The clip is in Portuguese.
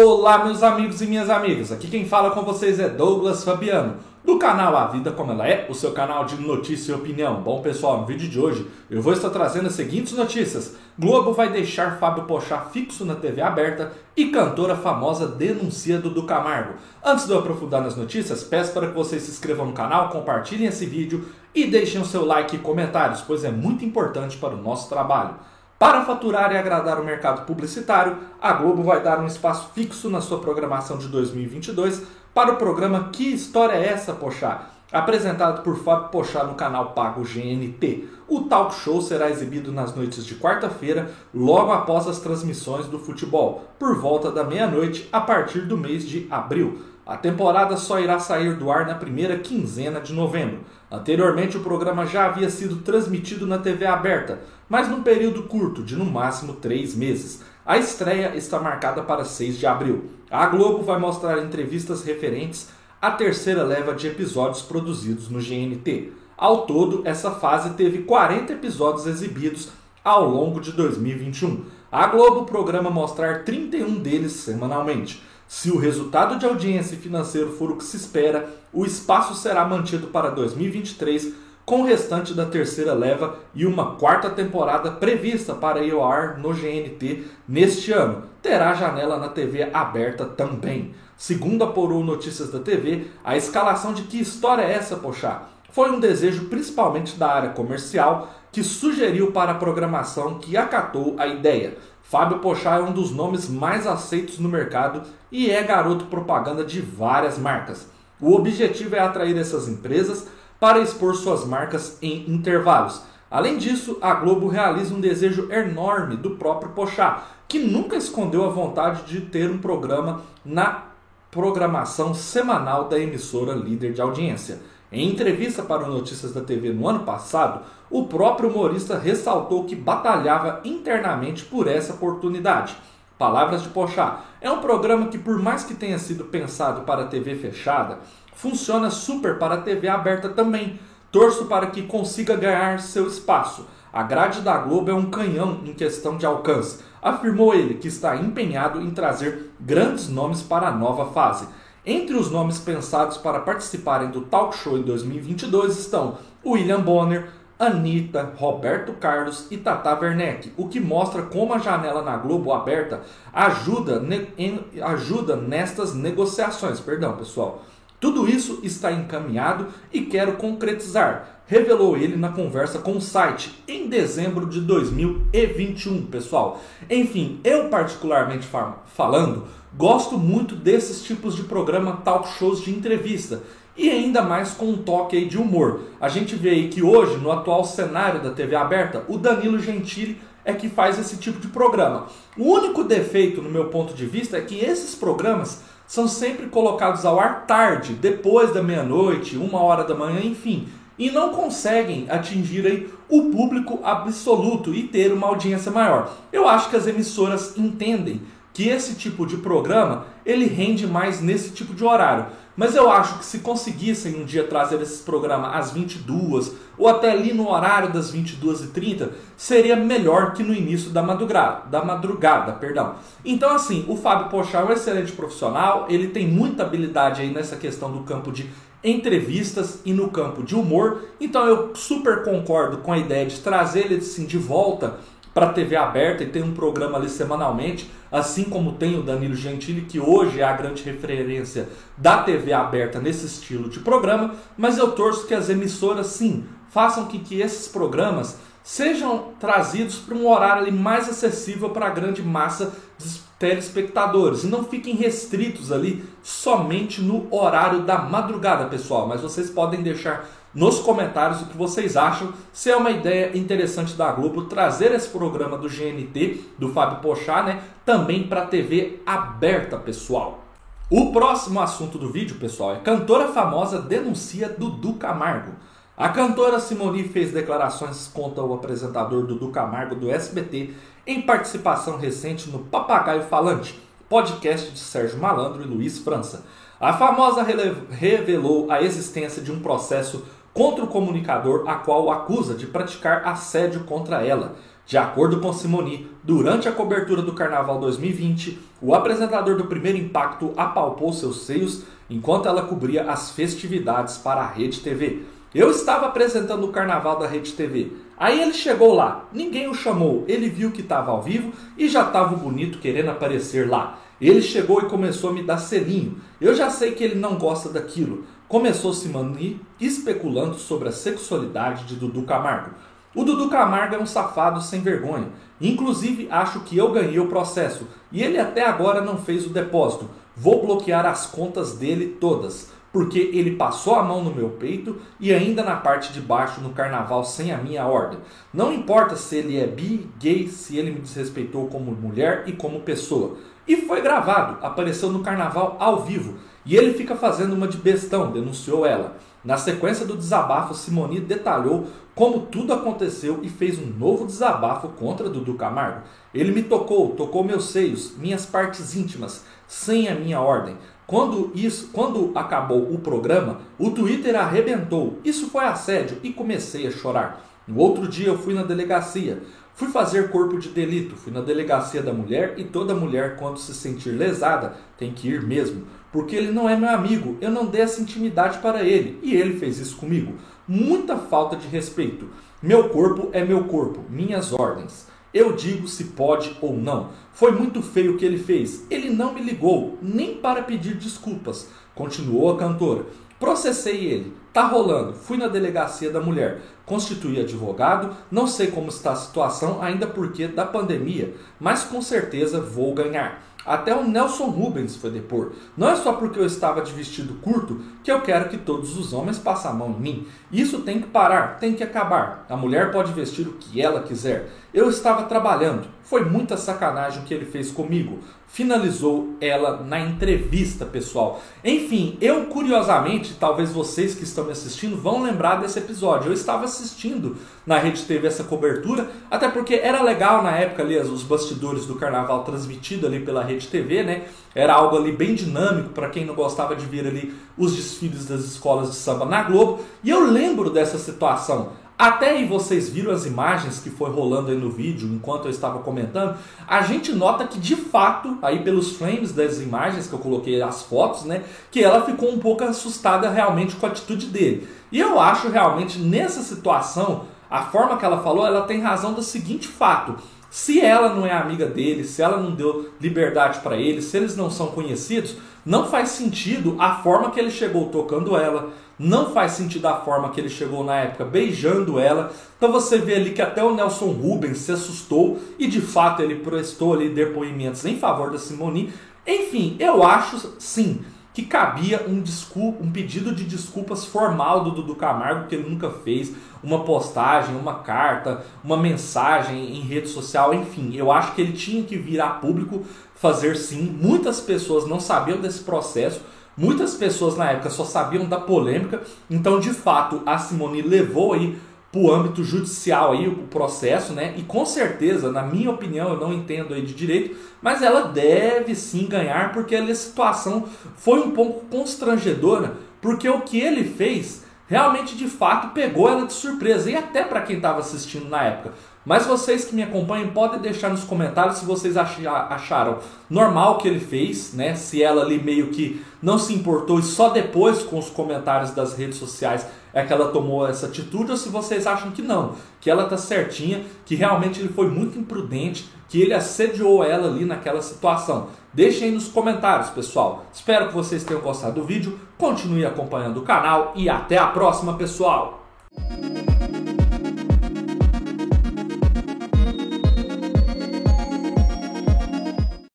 Olá, meus amigos e minhas amigas. Aqui quem fala com vocês é Douglas Fabiano, do canal A Vida Como Ela É, o seu canal de notícia e opinião. Bom, pessoal, no vídeo de hoje eu vou estar trazendo as seguintes notícias. Globo vai deixar Fábio Pochá fixo na TV aberta e cantora famosa denuncia Dudu Camargo. Antes de eu aprofundar nas notícias, peço para que vocês se inscrevam no canal, compartilhem esse vídeo e deixem o seu like e comentários, pois é muito importante para o nosso trabalho. Para faturar e agradar o mercado publicitário, a Globo vai dar um espaço fixo na sua programação de 2022 para o programa Que História é essa, Pochá? Apresentado por Fábio Pochá no canal pago GNT. O talk show será exibido nas noites de quarta-feira, logo após as transmissões do futebol, por volta da meia-noite, a partir do mês de abril. A temporada só irá sair do ar na primeira quinzena de novembro. Anteriormente, o programa já havia sido transmitido na TV aberta, mas num período curto, de no máximo três meses. A estreia está marcada para 6 de abril. A Globo vai mostrar entrevistas referentes à terceira leva de episódios produzidos no GNT. Ao todo, essa fase teve 40 episódios exibidos ao longo de 2021. A Globo programa mostrar 31 deles semanalmente. Se o resultado de audiência e financeiro for o que se espera, o espaço será mantido para 2023, com o restante da terceira leva e uma quarta temporada prevista para ir ao ar no GNT neste ano. Terá janela na TV aberta também. Segundo apurou Notícias da TV, a escalação de que história é essa, poxa? Foi um desejo principalmente da área comercial que sugeriu para a programação que acatou a ideia. Fábio Pochá é um dos nomes mais aceitos no mercado e é garoto propaganda de várias marcas. O objetivo é atrair essas empresas para expor suas marcas em intervalos. Além disso, a Globo realiza um desejo enorme do próprio Pochá, que nunca escondeu a vontade de ter um programa na programação semanal da emissora líder de audiência. Em entrevista para o Notícias da TV no ano passado, o próprio humorista ressaltou que batalhava internamente por essa oportunidade. Palavras de Pochá. É um programa que, por mais que tenha sido pensado para a TV fechada, funciona super para a TV aberta também. Torço para que consiga ganhar seu espaço. A grade da Globo é um canhão em questão de alcance. Afirmou ele que está empenhado em trazer grandes nomes para a nova fase. Entre os nomes pensados para participarem do talk show em 2022 estão William Bonner, Anitta, Roberto Carlos e Tata Werneck, o que mostra como a janela na Globo aberta ajuda, em, ajuda nestas negociações. Perdão, pessoal. Tudo isso está encaminhado e quero concretizar, revelou ele na conversa com o site em dezembro de 2021, pessoal. Enfim, eu particularmente falando, Gosto muito desses tipos de programa talk shows de entrevista e ainda mais com um toque de humor. A gente vê aí que hoje, no atual cenário da TV aberta, o Danilo Gentili é que faz esse tipo de programa. O único defeito, no meu ponto de vista, é que esses programas são sempre colocados ao ar tarde, depois da meia-noite, uma hora da manhã, enfim, e não conseguem atingir aí o público absoluto e ter uma audiência maior. Eu acho que as emissoras entendem que esse tipo de programa ele rende mais nesse tipo de horário. Mas eu acho que se conseguissem um dia trazer esse programa às 22 ou até ali no horário das 22h30, seria melhor que no início da madrugada, da madrugada, perdão. Então assim, o Fábio Pochá é um excelente profissional, ele tem muita habilidade aí nessa questão do campo de entrevistas e no campo de humor. Então eu super concordo com a ideia de trazer ele assim, de volta para TV aberta e tem um programa ali semanalmente, assim como tem o Danilo Gentili, que hoje é a grande referência da TV aberta nesse estilo de programa, mas eu torço que as emissoras sim façam que, que esses programas sejam trazidos para um horário ali mais acessível para a grande massa telespectadores e não fiquem restritos ali somente no horário da madrugada, pessoal. Mas vocês podem deixar nos comentários o que vocês acham, se é uma ideia interessante da Globo trazer esse programa do GNT, do Fábio Pochá, né, também para TV aberta, pessoal. O próximo assunto do vídeo, pessoal, é cantora famosa denuncia Dudu Camargo. A cantora Simone fez declarações contra o apresentador Dudu Camargo do SBT em participação recente no Papagaio Falante, podcast de Sérgio Malandro e Luiz França. A famosa revelou a existência de um processo contra o comunicador a qual o acusa de praticar assédio contra ela. De acordo com Simoni, durante a cobertura do Carnaval 2020, o apresentador do Primeiro Impacto apalpou seus seios enquanto ela cobria as festividades para a Rede TV. Eu estava apresentando o Carnaval da Rede TV. Aí ele chegou lá, ninguém o chamou, ele viu que estava ao vivo e já estava bonito querendo aparecer lá. Ele chegou e começou a me dar selinho. Eu já sei que ele não gosta daquilo. Começou se manir especulando sobre a sexualidade de Dudu Camargo. O Dudu Camargo é um safado sem vergonha. Inclusive, acho que eu ganhei o processo e ele até agora não fez o depósito. Vou bloquear as contas dele todas, porque ele passou a mão no meu peito e ainda na parte de baixo no carnaval sem a minha ordem. Não importa se ele é bi, gay, se ele me desrespeitou como mulher e como pessoa. E foi gravado, apareceu no carnaval ao vivo. E ele fica fazendo uma de bestão, denunciou ela. Na sequência do desabafo, Simoni detalhou como tudo aconteceu e fez um novo desabafo contra Dudu Camargo. Ele me tocou, tocou meus seios, minhas partes íntimas, sem a minha ordem. Quando isso, quando acabou o programa, o Twitter arrebentou. Isso foi assédio e comecei a chorar. No outro dia eu fui na delegacia. Fui fazer corpo de delito, fui na delegacia da mulher e toda mulher, quando se sentir lesada, tem que ir mesmo. Porque ele não é meu amigo, eu não dei essa intimidade para ele e ele fez isso comigo. Muita falta de respeito. Meu corpo é meu corpo, minhas ordens. Eu digo se pode ou não. Foi muito feio o que ele fez. Ele não me ligou, nem para pedir desculpas. Continuou a cantora. Processei ele. Tá rolando. Fui na delegacia da mulher. Constituí advogado. Não sei como está a situação, ainda porque da pandemia, mas com certeza vou ganhar. Até o Nelson Rubens foi depor. Não é só porque eu estava de vestido curto que eu quero que todos os homens passem a mão em mim. Isso tem que parar, tem que acabar. A mulher pode vestir o que ela quiser. Eu estava trabalhando. Foi muita sacanagem o que ele fez comigo. Finalizou ela na entrevista, pessoal. Enfim, eu curiosamente, talvez vocês que estão me assistindo vão lembrar desse episódio. Eu estava assistindo na Rede TV essa cobertura, até porque era legal na época ali os bastidores do carnaval transmitido ali pela Rede TV, né? Era algo ali bem dinâmico para quem não gostava de ver ali os desfiles das escolas de samba na Globo. E eu lembro dessa situação. Até aí vocês viram as imagens que foi rolando aí no vídeo enquanto eu estava comentando, a gente nota que de fato, aí pelos frames das imagens que eu coloquei as fotos, né, que ela ficou um pouco assustada realmente com a atitude dele. E eu acho realmente nessa situação, a forma que ela falou, ela tem razão do seguinte fato: se ela não é amiga dele, se ela não deu liberdade para ele, se eles não são conhecidos, não faz sentido a forma que ele chegou tocando ela, não faz sentido a forma que ele chegou na época beijando ela. Então você vê ali que até o Nelson Rubens se assustou e de fato ele prestou ali depoimentos em favor da Simone. Enfim, eu acho sim que cabia um, desculpa, um pedido de desculpas formal do Dudu Camargo, que ele nunca fez, uma postagem, uma carta, uma mensagem em rede social, enfim, eu acho que ele tinha que vir a público fazer sim. Muitas pessoas não sabiam desse processo, muitas pessoas na época só sabiam da polêmica, então de fato a Simone levou aí para o âmbito judicial aí o processo, né? E com certeza, na minha opinião, eu não entendo aí de direito, mas ela deve sim ganhar porque a situação foi um pouco constrangedora, porque o que ele fez realmente de fato pegou ela de surpresa e até para quem estava assistindo na época. Mas vocês que me acompanham podem deixar nos comentários se vocês acharam normal o que ele fez, né? Se ela ali meio que não se importou e só depois com os comentários das redes sociais é que ela tomou essa atitude ou se vocês acham que não, que ela tá certinha, que realmente ele foi muito imprudente, que ele assediou ela ali naquela situação. Deixem aí nos comentários, pessoal. Espero que vocês tenham gostado do vídeo. Continue acompanhando o canal e até a próxima, pessoal.